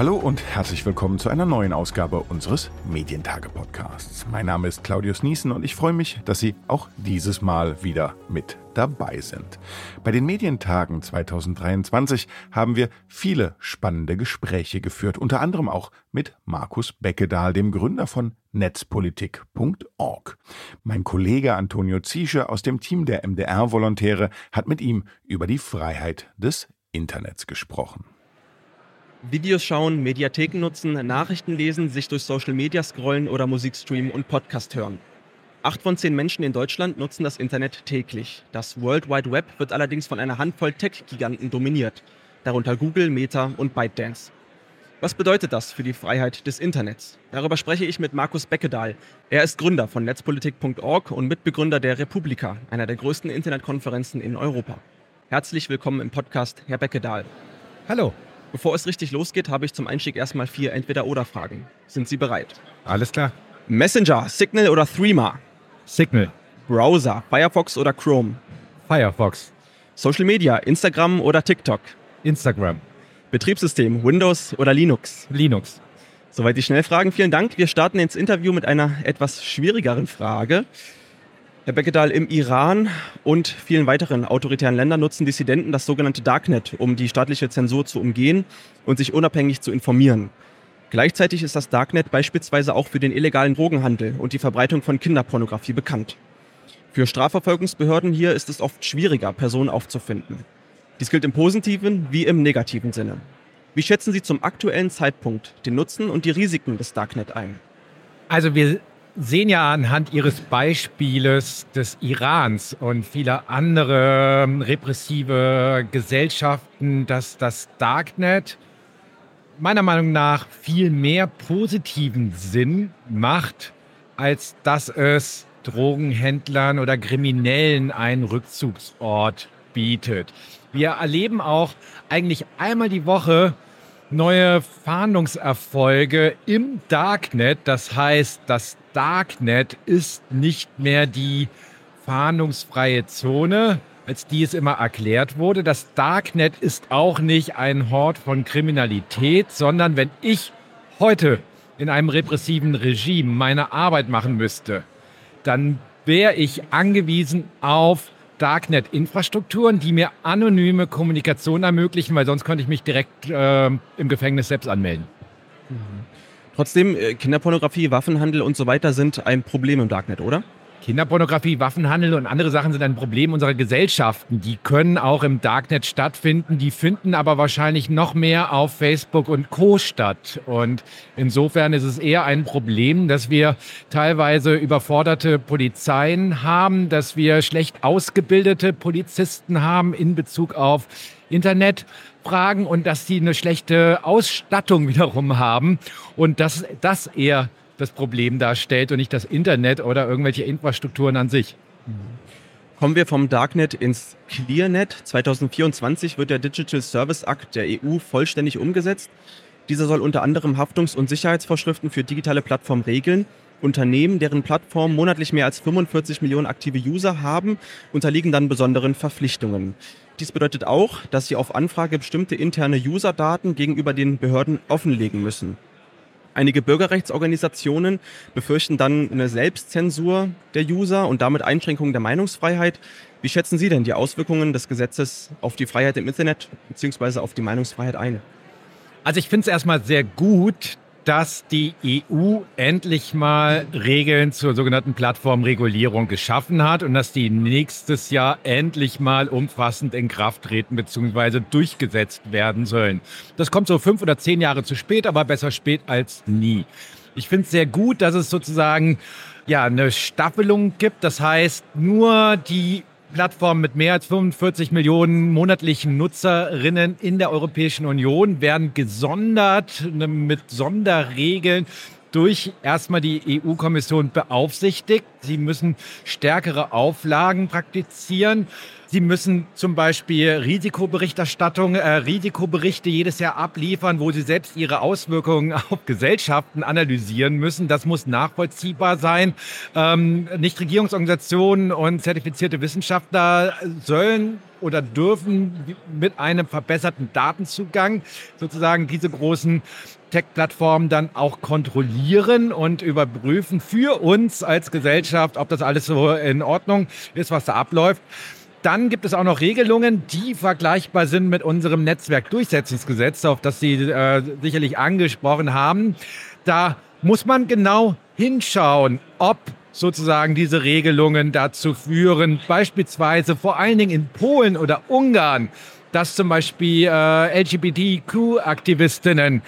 Hallo und herzlich willkommen zu einer neuen Ausgabe unseres Medientage-Podcasts. Mein Name ist Claudius Niesen und ich freue mich, dass Sie auch dieses Mal wieder mit dabei sind. Bei den Medientagen 2023 haben wir viele spannende Gespräche geführt, unter anderem auch mit Markus Beckedahl, dem Gründer von netzpolitik.org. Mein Kollege Antonio Ziesche aus dem Team der MDR-Volontäre hat mit ihm über die Freiheit des Internets gesprochen. Videos schauen, Mediatheken nutzen, Nachrichten lesen, sich durch Social Media scrollen oder Musik streamen und Podcast hören. Acht von zehn Menschen in Deutschland nutzen das Internet täglich. Das World Wide Web wird allerdings von einer Handvoll Tech-Giganten dominiert, darunter Google, Meta und ByteDance. Was bedeutet das für die Freiheit des Internets? Darüber spreche ich mit Markus Beckedahl. Er ist Gründer von netzpolitik.org und Mitbegründer der Republika, einer der größten Internetkonferenzen in Europa. Herzlich willkommen im Podcast, Herr Beckedahl. Hallo. Bevor es richtig losgeht, habe ich zum Einstieg erstmal vier Entweder-Oder-Fragen. Sind Sie bereit? Alles klar. Messenger, Signal oder Threema? Signal. Browser, Firefox oder Chrome? Firefox. Social Media, Instagram oder TikTok? Instagram. Betriebssystem, Windows oder Linux? Linux. Soweit die Schnellfragen. Vielen Dank. Wir starten ins Interview mit einer etwas schwierigeren Frage. Herr Beckedahl, im Iran und vielen weiteren autoritären Ländern nutzen Dissidenten das sogenannte Darknet, um die staatliche Zensur zu umgehen und sich unabhängig zu informieren. Gleichzeitig ist das Darknet beispielsweise auch für den illegalen Drogenhandel und die Verbreitung von Kinderpornografie bekannt. Für Strafverfolgungsbehörden hier ist es oft schwieriger, Personen aufzufinden. Dies gilt im positiven wie im negativen Sinne. Wie schätzen Sie zum aktuellen Zeitpunkt den Nutzen und die Risiken des Darknet ein? Also wir sehen ja anhand Ihres Beispieles des Irans und vieler andere ähm, repressive Gesellschaften, dass das Darknet meiner Meinung nach viel mehr positiven Sinn macht, als dass es Drogenhändlern oder Kriminellen einen Rückzugsort bietet. Wir erleben auch eigentlich einmal die Woche neue Fahndungserfolge im Darknet. Das heißt, das Darknet ist nicht mehr die fahndungsfreie Zone, als die es immer erklärt wurde. Das Darknet ist auch nicht ein Hort von Kriminalität, sondern wenn ich heute in einem repressiven Regime meine Arbeit machen müsste, dann wäre ich angewiesen auf Darknet-Infrastrukturen, die mir anonyme Kommunikation ermöglichen, weil sonst könnte ich mich direkt äh, im Gefängnis selbst anmelden. Mhm. Trotzdem, äh, Kinderpornografie, Waffenhandel und so weiter sind ein Problem im Darknet, oder? Kinderpornografie, Waffenhandel und andere Sachen sind ein Problem unserer Gesellschaften. Die können auch im Darknet stattfinden, die finden aber wahrscheinlich noch mehr auf Facebook und Co statt. Und insofern ist es eher ein Problem, dass wir teilweise überforderte Polizeien haben, dass wir schlecht ausgebildete Polizisten haben in Bezug auf Internetfragen und dass sie eine schlechte Ausstattung wiederum haben und dass das eher das Problem darstellt und nicht das Internet oder irgendwelche Infrastrukturen an sich. Kommen wir vom Darknet ins Clearnet. 2024 wird der Digital Service Act der EU vollständig umgesetzt. Dieser soll unter anderem Haftungs- und Sicherheitsvorschriften für digitale Plattformen regeln. Unternehmen, deren Plattformen monatlich mehr als 45 Millionen aktive User haben, unterliegen dann besonderen Verpflichtungen. Dies bedeutet auch, dass sie auf Anfrage bestimmte interne User-Daten gegenüber den Behörden offenlegen müssen. Einige Bürgerrechtsorganisationen befürchten dann eine Selbstzensur der User und damit Einschränkungen der Meinungsfreiheit. Wie schätzen Sie denn die Auswirkungen des Gesetzes auf die Freiheit im Internet bzw. auf die Meinungsfreiheit ein? Also ich finde es erstmal sehr gut, dass die EU endlich mal Regeln zur sogenannten Plattformregulierung geschaffen hat und dass die nächstes Jahr endlich mal umfassend in Kraft treten bzw. durchgesetzt werden sollen. Das kommt so fünf oder zehn Jahre zu spät, aber besser spät als nie. Ich finde es sehr gut, dass es sozusagen ja, eine Staffelung gibt. Das heißt, nur die Plattformen mit mehr als 45 Millionen monatlichen Nutzerinnen in der Europäischen Union werden gesondert ne, mit Sonderregeln durch erstmal die EU-Kommission beaufsichtigt. Sie müssen stärkere Auflagen praktizieren. Sie müssen zum Beispiel Risikoberichterstattung, äh, Risikoberichte jedes Jahr abliefern, wo Sie selbst Ihre Auswirkungen auf Gesellschaften analysieren müssen. Das muss nachvollziehbar sein. Ähm, Nichtregierungsorganisationen und zertifizierte Wissenschaftler sollen oder dürfen mit einem verbesserten Datenzugang sozusagen diese großen Tech-Plattformen dann auch kontrollieren und überprüfen für uns als Gesellschaft, ob das alles so in Ordnung ist, was da abläuft. Dann gibt es auch noch Regelungen, die vergleichbar sind mit unserem Netzwerkdurchsetzungsgesetz, auf das Sie äh, sicherlich angesprochen haben. Da muss man genau hinschauen, ob sozusagen diese Regelungen dazu führen, beispielsweise vor allen Dingen in Polen oder Ungarn, dass zum Beispiel äh, LGBTQ-Aktivistinnen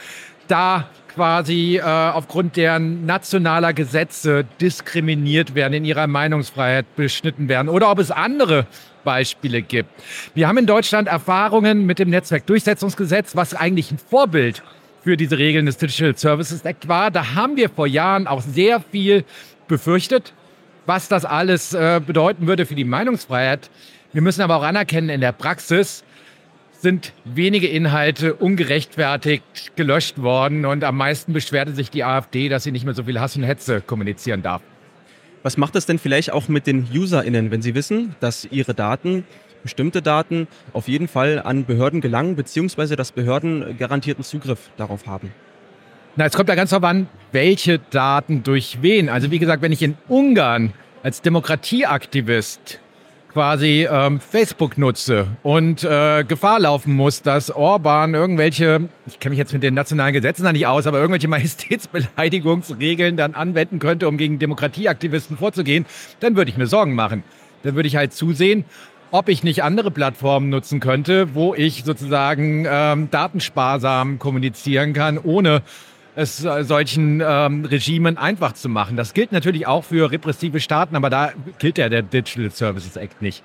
da quasi äh, aufgrund deren nationaler Gesetze diskriminiert werden, in ihrer Meinungsfreiheit beschnitten werden oder ob es andere Beispiele gibt. Wir haben in Deutschland Erfahrungen mit dem Netzwerkdurchsetzungsgesetz, was eigentlich ein Vorbild für diese Regeln des Digital Services Act war. Da haben wir vor Jahren auch sehr viel befürchtet, was das alles äh, bedeuten würde für die Meinungsfreiheit. Wir müssen aber auch anerkennen, in der Praxis sind wenige Inhalte ungerechtfertigt gelöscht worden und am meisten beschwerte sich die AfD, dass sie nicht mehr so viel Hass und Hetze kommunizieren darf. Was macht es denn vielleicht auch mit den UserInnen, wenn sie wissen, dass ihre Daten, bestimmte Daten, auf jeden Fall an Behörden gelangen, beziehungsweise dass Behörden garantierten Zugriff darauf haben? Na, es kommt ja ganz darauf an, welche Daten durch wen. Also wie gesagt, wenn ich in Ungarn als Demokratieaktivist quasi ähm, Facebook nutze und äh, Gefahr laufen muss, dass Orban irgendwelche, ich kenne mich jetzt mit den nationalen Gesetzen da nicht aus, aber irgendwelche Majestätsbeleidigungsregeln dann anwenden könnte, um gegen Demokratieaktivisten vorzugehen, dann würde ich mir Sorgen machen. Dann würde ich halt zusehen, ob ich nicht andere Plattformen nutzen könnte, wo ich sozusagen ähm, datensparsam kommunizieren kann, ohne es solchen ähm, Regimen einfach zu machen. Das gilt natürlich auch für repressive Staaten, aber da gilt ja der Digital Services Act nicht.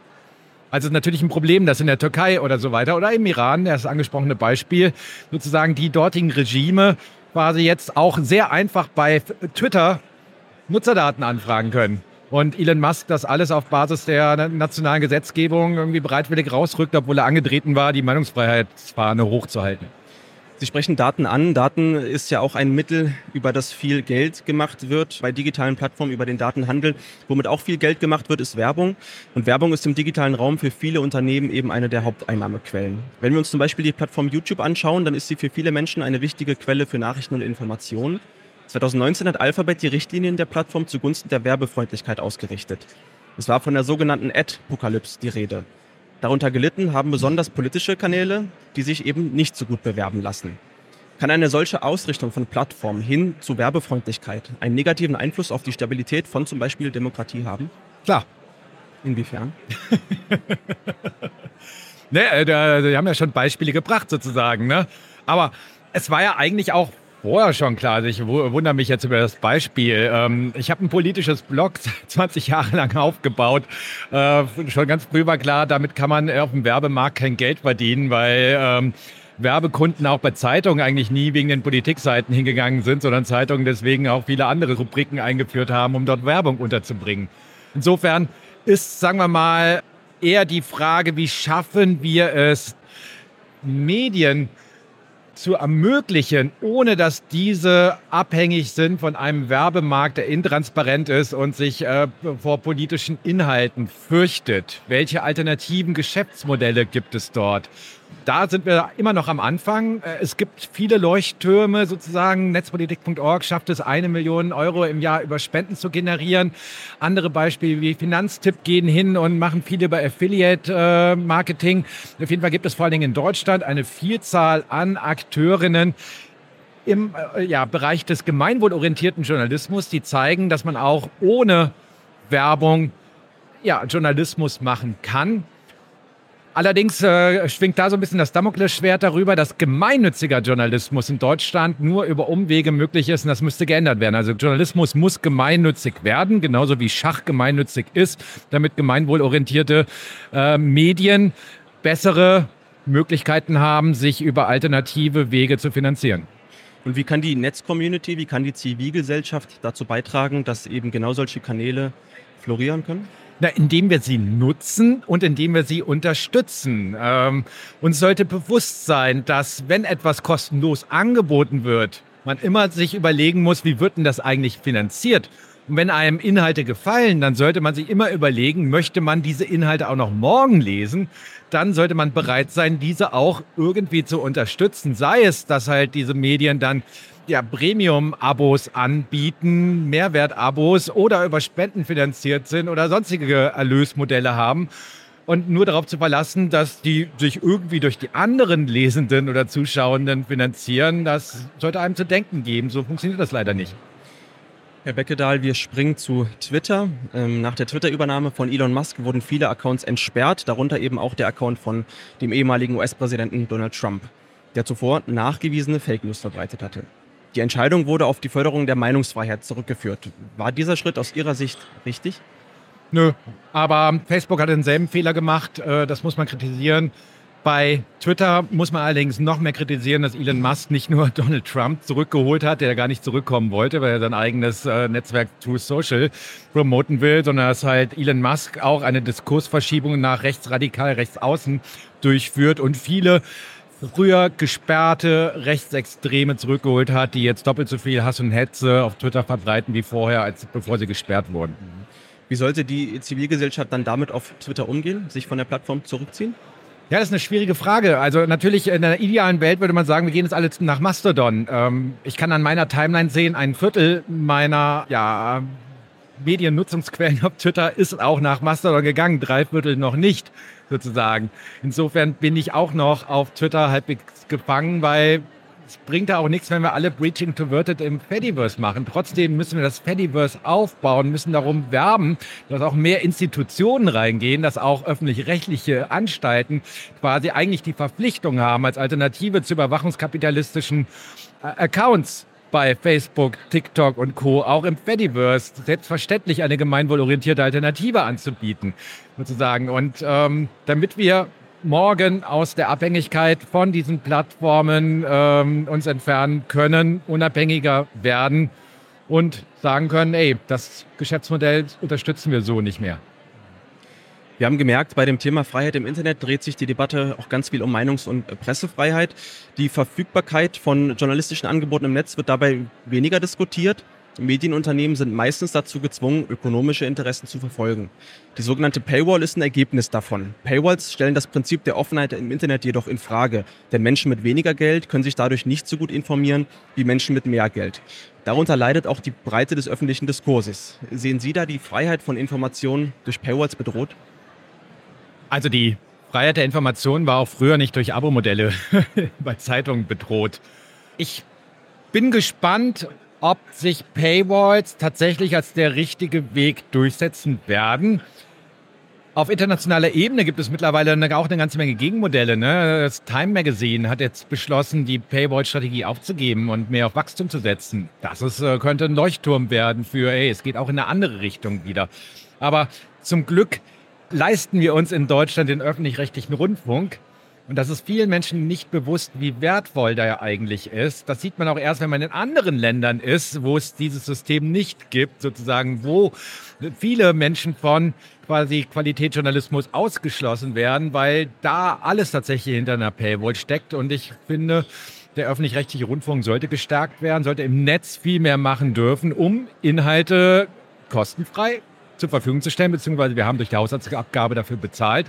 Also natürlich ein Problem, dass in der Türkei oder so weiter oder im Iran, das angesprochene Beispiel, sozusagen die dortigen Regime quasi jetzt auch sehr einfach bei Twitter Nutzerdaten anfragen können. Und Elon Musk das alles auf Basis der nationalen Gesetzgebung irgendwie bereitwillig rausrückt, obwohl er angetreten war, die Meinungsfreiheitsfahne hochzuhalten. Sie sprechen Daten an. Daten ist ja auch ein Mittel, über das viel Geld gemacht wird bei digitalen Plattformen, über den Datenhandel. Womit auch viel Geld gemacht wird, ist Werbung. Und Werbung ist im digitalen Raum für viele Unternehmen eben eine der Haupteinnahmequellen. Wenn wir uns zum Beispiel die Plattform YouTube anschauen, dann ist sie für viele Menschen eine wichtige Quelle für Nachrichten und Informationen. 2019 hat Alphabet die Richtlinien der Plattform zugunsten der Werbefreundlichkeit ausgerichtet. Es war von der sogenannten Ad-Pokalypse die Rede. Darunter gelitten haben besonders politische Kanäle, die sich eben nicht so gut bewerben lassen. Kann eine solche Ausrichtung von Plattformen hin zu Werbefreundlichkeit einen negativen Einfluss auf die Stabilität von zum Beispiel Demokratie haben? Klar. Inwiefern? ne, äh, die haben ja schon Beispiele gebracht sozusagen. Ne? Aber es war ja eigentlich auch vorher schon klar. Also ich wundere mich jetzt über das Beispiel. Ähm, ich habe ein politisches Blog 20 Jahre lang aufgebaut. Äh, schon ganz früh war klar, damit kann man auf dem Werbemarkt kein Geld verdienen, weil ähm, Werbekunden auch bei Zeitungen eigentlich nie wegen den Politikseiten hingegangen sind, sondern Zeitungen deswegen auch viele andere Rubriken eingeführt haben, um dort Werbung unterzubringen. Insofern ist, sagen wir mal, eher die Frage, wie schaffen wir es, Medien zu ermöglichen, ohne dass diese abhängig sind von einem Werbemarkt, der intransparent ist und sich äh, vor politischen Inhalten fürchtet. Welche alternativen Geschäftsmodelle gibt es dort? Da sind wir immer noch am Anfang. Äh, es gibt viele Leuchttürme sozusagen. Netzpolitik.org schafft es, eine Million Euro im Jahr über Spenden zu generieren. Andere Beispiele wie Finanztipp gehen hin und machen viel über Affiliate-Marketing. Auf jeden Fall gibt es vor allen Dingen in Deutschland eine Vielzahl an Akteurinnen, im äh, ja, Bereich des gemeinwohlorientierten Journalismus, die zeigen, dass man auch ohne Werbung ja, Journalismus machen kann. Allerdings äh, schwingt da so ein bisschen das Damoklesschwert darüber, dass gemeinnütziger Journalismus in Deutschland nur über Umwege möglich ist und das müsste geändert werden. Also Journalismus muss gemeinnützig werden, genauso wie Schach gemeinnützig ist, damit gemeinwohlorientierte äh, Medien bessere Möglichkeiten haben, sich über alternative Wege zu finanzieren. Und wie kann die Netzcommunity, wie kann die Zivilgesellschaft dazu beitragen, dass eben genau solche Kanäle florieren können? Na, indem wir sie nutzen und indem wir sie unterstützen. Ähm, uns sollte bewusst sein, dass wenn etwas kostenlos angeboten wird, man immer sich überlegen muss, wie wird denn das eigentlich finanziert? Und wenn einem Inhalte gefallen, dann sollte man sich immer überlegen, möchte man diese Inhalte auch noch morgen lesen? Dann sollte man bereit sein, diese auch irgendwie zu unterstützen. Sei es, dass halt diese Medien dann ja, Premium-Abos anbieten, Mehrwert-Abos oder über Spenden finanziert sind oder sonstige Erlösmodelle haben. Und nur darauf zu verlassen, dass die sich irgendwie durch die anderen Lesenden oder Zuschauenden finanzieren, das sollte einem zu denken geben. So funktioniert das leider nicht. Herr Beckedahl, wir springen zu Twitter. Ähm, nach der Twitter-Übernahme von Elon Musk wurden viele Accounts entsperrt, darunter eben auch der Account von dem ehemaligen US-Präsidenten Donald Trump, der zuvor nachgewiesene Fake News verbreitet hatte. Die Entscheidung wurde auf die Förderung der Meinungsfreiheit zurückgeführt. War dieser Schritt aus Ihrer Sicht richtig? Nö, aber Facebook hat denselben Fehler gemacht, äh, das muss man kritisieren. Bei Twitter muss man allerdings noch mehr kritisieren, dass Elon Musk nicht nur Donald Trump zurückgeholt hat, der gar nicht zurückkommen wollte, weil er sein eigenes äh, Netzwerk True Social promoten will, sondern dass halt Elon Musk auch eine Diskursverschiebung nach rechtsradikal, rechtsaußen durchführt und viele früher gesperrte Rechtsextreme zurückgeholt hat, die jetzt doppelt so viel Hass und Hetze auf Twitter verbreiten wie vorher, als bevor sie gesperrt wurden. Wie sollte die Zivilgesellschaft dann damit auf Twitter umgehen, sich von der Plattform zurückziehen? Ja, das ist eine schwierige Frage. Also natürlich in einer idealen Welt würde man sagen, wir gehen jetzt alle nach Mastodon. Ähm, ich kann an meiner Timeline sehen, ein Viertel meiner ja, Mediennutzungsquellen auf Twitter ist auch nach Mastodon gegangen, drei Viertel noch nicht sozusagen. Insofern bin ich auch noch auf Twitter halbwegs gefangen, weil es bringt da auch nichts, wenn wir alle Breaching Converted im Fediverse machen. Trotzdem müssen wir das Fediverse aufbauen, müssen darum werben, dass auch mehr Institutionen reingehen, dass auch öffentlich-rechtliche Anstalten quasi eigentlich die Verpflichtung haben, als Alternative zu überwachungskapitalistischen äh, Accounts bei Facebook, TikTok und Co. auch im Fediverse selbstverständlich eine gemeinwohlorientierte Alternative anzubieten, sozusagen. Und ähm, damit wir morgen aus der Abhängigkeit von diesen Plattformen ähm, uns entfernen können, unabhängiger werden und sagen können, ey, das Geschäftsmodell unterstützen wir so nicht mehr. Wir haben gemerkt, bei dem Thema Freiheit im Internet dreht sich die Debatte auch ganz viel um Meinungs- und Pressefreiheit. Die Verfügbarkeit von journalistischen Angeboten im Netz wird dabei weniger diskutiert. Medienunternehmen sind meistens dazu gezwungen, ökonomische Interessen zu verfolgen. Die sogenannte Paywall ist ein Ergebnis davon. Paywalls stellen das Prinzip der Offenheit im Internet jedoch in Frage, denn Menschen mit weniger Geld können sich dadurch nicht so gut informieren wie Menschen mit mehr Geld. Darunter leidet auch die Breite des öffentlichen Diskurses. Sehen Sie da die Freiheit von Informationen durch Paywalls bedroht? Also die Freiheit der Information war auch früher nicht durch Abo-Modelle bei Zeitungen bedroht. Ich bin gespannt, ob sich Paywalls tatsächlich als der richtige Weg durchsetzen werden. Auf internationaler Ebene gibt es mittlerweile auch eine ganze Menge Gegenmodelle. Ne? Das Time Magazine hat jetzt beschlossen, die Paywall-Strategie aufzugeben und mehr auf Wachstum zu setzen. Das ist, äh, könnte ein Leuchtturm werden für, ey, es geht auch in eine andere Richtung wieder. Aber zum Glück leisten wir uns in Deutschland den öffentlich-rechtlichen Rundfunk. Und das ist vielen Menschen nicht bewusst, wie wertvoll der eigentlich ist. Das sieht man auch erst, wenn man in anderen Ländern ist, wo es dieses System nicht gibt, sozusagen, wo viele Menschen von quasi Qualitätsjournalismus ausgeschlossen werden, weil da alles tatsächlich hinter einer Paywall steckt. Und ich finde, der öffentlich-rechtliche Rundfunk sollte gestärkt werden, sollte im Netz viel mehr machen dürfen, um Inhalte kostenfrei zur Verfügung zu stellen, beziehungsweise wir haben durch die Haushaltsabgabe dafür bezahlt.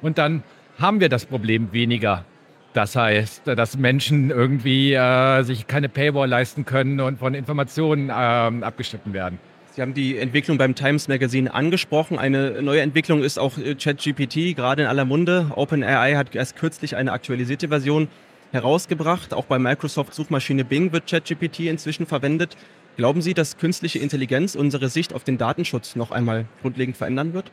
Und dann haben wir das Problem weniger. Das heißt, dass Menschen irgendwie äh, sich keine Paywall leisten können und von Informationen äh, abgeschnitten werden. Sie haben die Entwicklung beim Times Magazine angesprochen. Eine neue Entwicklung ist auch äh, ChatGPT, gerade in aller Munde. OpenAI hat erst kürzlich eine aktualisierte Version herausgebracht. Auch bei Microsoft Suchmaschine Bing wird ChatGPT inzwischen verwendet. Glauben Sie, dass künstliche Intelligenz unsere Sicht auf den Datenschutz noch einmal grundlegend verändern wird?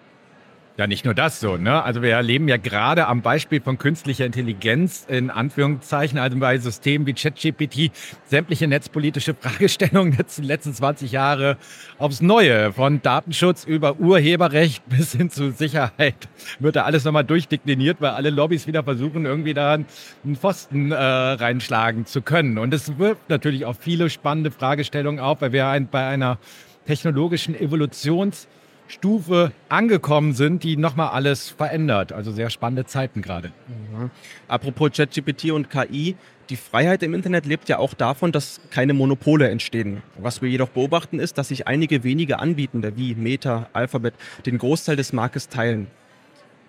Ja, nicht nur das so. Ne? Also wir erleben ja gerade am Beispiel von künstlicher Intelligenz in Anführungszeichen, also bei Systemen wie ChatGPT, sämtliche netzpolitische Fragestellungen der letzten 20 Jahre aufs Neue. Von Datenschutz über Urheberrecht bis hin zu Sicherheit wird da alles nochmal durchdekliniert, weil alle Lobbys wieder versuchen, irgendwie da einen Pfosten äh, reinschlagen zu können. Und es wirft natürlich auch viele spannende Fragestellungen auf, weil wir ein, bei einer technologischen Evolutions- Stufe angekommen sind, die nochmal alles verändert. Also sehr spannende Zeiten gerade. Mhm. Apropos ChatGPT und KI, die Freiheit im Internet lebt ja auch davon, dass keine Monopole entstehen. Was wir jedoch beobachten ist, dass sich einige wenige Anbietende wie Meta, Alphabet den Großteil des Marktes teilen.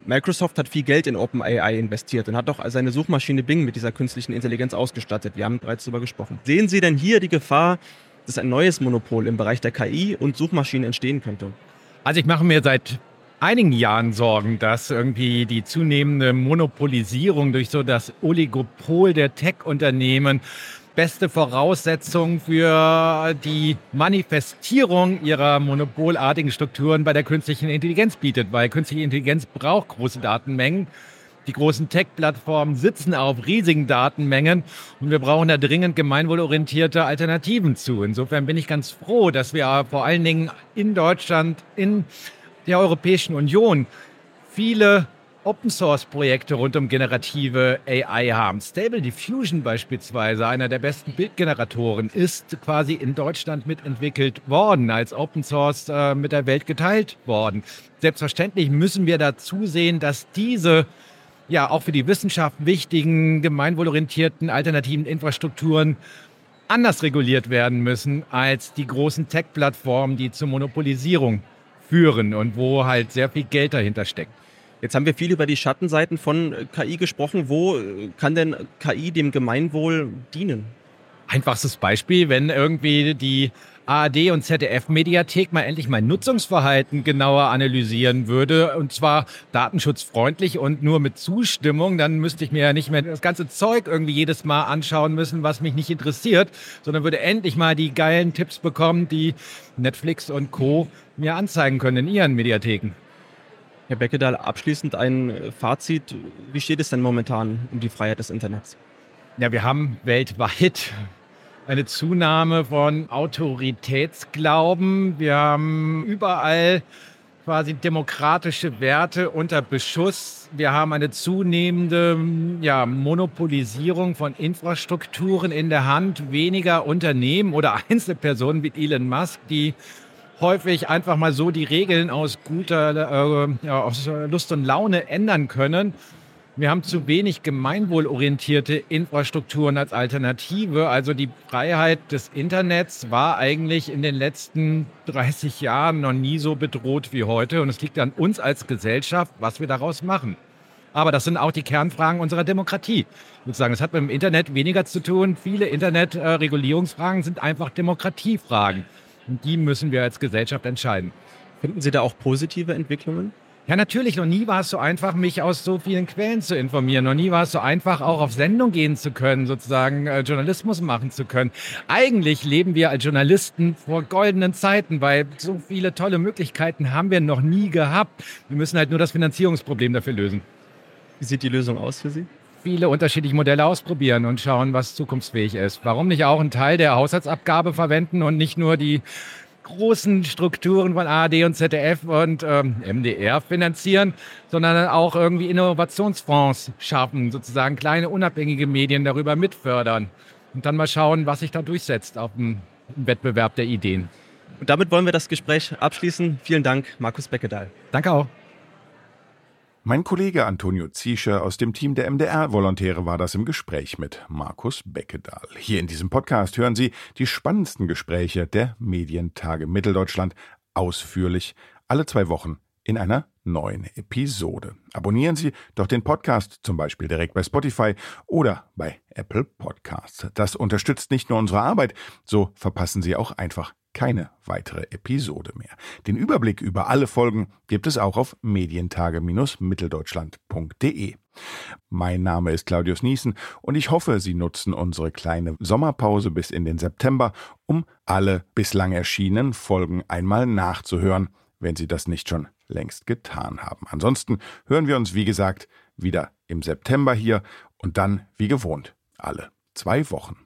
Microsoft hat viel Geld in OpenAI investiert und hat auch seine Suchmaschine Bing mit dieser künstlichen Intelligenz ausgestattet. Wir haben bereits darüber gesprochen. Sehen Sie denn hier die Gefahr, dass ein neues Monopol im Bereich der KI und Suchmaschinen entstehen könnte? Also ich mache mir seit einigen Jahren Sorgen, dass irgendwie die zunehmende Monopolisierung durch so das Oligopol der Tech-Unternehmen beste Voraussetzungen für die Manifestierung ihrer monopolartigen Strukturen bei der künstlichen Intelligenz bietet, weil künstliche Intelligenz braucht große Datenmengen die großen Tech-Plattformen sitzen auf riesigen Datenmengen und wir brauchen da dringend gemeinwohlorientierte Alternativen zu. Insofern bin ich ganz froh, dass wir vor allen Dingen in Deutschland, in der Europäischen Union viele Open Source Projekte rund um generative AI haben. Stable Diffusion beispielsweise, einer der besten Bildgeneratoren, ist quasi in Deutschland mitentwickelt worden, als Open Source äh, mit der Welt geteilt worden. Selbstverständlich müssen wir dazu sehen, dass diese ja auch für die Wissenschaft wichtigen, gemeinwohlorientierten alternativen Infrastrukturen anders reguliert werden müssen als die großen Tech-Plattformen, die zur Monopolisierung führen und wo halt sehr viel Geld dahinter steckt. Jetzt haben wir viel über die Schattenseiten von KI gesprochen. Wo kann denn KI dem Gemeinwohl dienen? Einfachstes Beispiel, wenn irgendwie die ARD und ZDF-Mediathek mal endlich mein Nutzungsverhalten genauer analysieren würde, und zwar datenschutzfreundlich und nur mit Zustimmung, dann müsste ich mir ja nicht mehr das ganze Zeug irgendwie jedes Mal anschauen müssen, was mich nicht interessiert, sondern würde endlich mal die geilen Tipps bekommen, die Netflix und Co. mir anzeigen können in ihren Mediatheken. Herr Beckedahl, abschließend ein Fazit. Wie steht es denn momentan um die Freiheit des Internets? Ja, wir haben weltweit eine Zunahme von Autoritätsglauben. Wir haben überall quasi demokratische Werte unter Beschuss. Wir haben eine zunehmende ja, Monopolisierung von Infrastrukturen in der Hand weniger Unternehmen oder Einzelpersonen wie Elon Musk, die häufig einfach mal so die Regeln aus guter, äh, aus Lust und Laune ändern können. Wir haben zu wenig gemeinwohlorientierte Infrastrukturen als Alternative. Also die Freiheit des Internets war eigentlich in den letzten 30 Jahren noch nie so bedroht wie heute. Und es liegt an uns als Gesellschaft, was wir daraus machen. Aber das sind auch die Kernfragen unserer Demokratie. Ich würde sagen, es hat mit dem Internet weniger zu tun. Viele Internetregulierungsfragen sind einfach Demokratiefragen. Und die müssen wir als Gesellschaft entscheiden. Finden Sie da auch positive Entwicklungen? Ja, natürlich. Noch nie war es so einfach, mich aus so vielen Quellen zu informieren. Noch nie war es so einfach, auch auf Sendung gehen zu können, sozusagen äh, Journalismus machen zu können. Eigentlich leben wir als Journalisten vor goldenen Zeiten, weil so viele tolle Möglichkeiten haben wir noch nie gehabt. Wir müssen halt nur das Finanzierungsproblem dafür lösen. Wie sieht die Lösung aus für Sie? viele unterschiedliche Modelle ausprobieren und schauen, was zukunftsfähig ist. Warum nicht auch einen Teil der Haushaltsabgabe verwenden und nicht nur die großen Strukturen von ARD und ZDF und ähm, MDR finanzieren, sondern auch irgendwie Innovationsfonds schaffen, sozusagen kleine unabhängige Medien darüber mitfördern und dann mal schauen, was sich da durchsetzt auf dem Wettbewerb der Ideen. Und damit wollen wir das Gespräch abschließen. Vielen Dank, Markus Beckedahl. Danke auch. Mein Kollege Antonio Ziescher aus dem Team der MDR-Volontäre war das im Gespräch mit Markus Beckedahl. Hier in diesem Podcast hören Sie die spannendsten Gespräche der Medientage Mitteldeutschland ausführlich alle zwei Wochen in einer neuen Episode. Abonnieren Sie doch den Podcast zum Beispiel direkt bei Spotify oder bei Apple Podcasts. Das unterstützt nicht nur unsere Arbeit, so verpassen Sie auch einfach keine weitere Episode mehr. Den Überblick über alle Folgen gibt es auch auf medientage-mitteldeutschland.de. Mein Name ist Claudius Niesen und ich hoffe, Sie nutzen unsere kleine Sommerpause bis in den September, um alle bislang erschienenen Folgen einmal nachzuhören, wenn Sie das nicht schon längst getan haben. Ansonsten hören wir uns, wie gesagt, wieder im September hier und dann, wie gewohnt, alle zwei Wochen.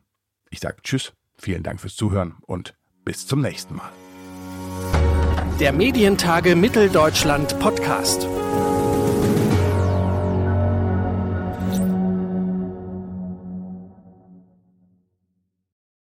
Ich sage Tschüss, vielen Dank fürs Zuhören und bis zum nächsten Mal. Der Medientage Mitteldeutschland Podcast.